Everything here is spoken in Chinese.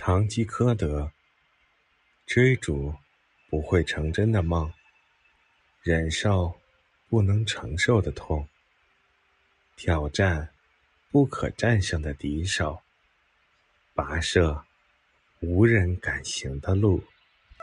堂吉诃德，追逐不会成真的梦，忍受不能承受的痛，挑战不可战胜的敌手，跋涉无人敢行的路。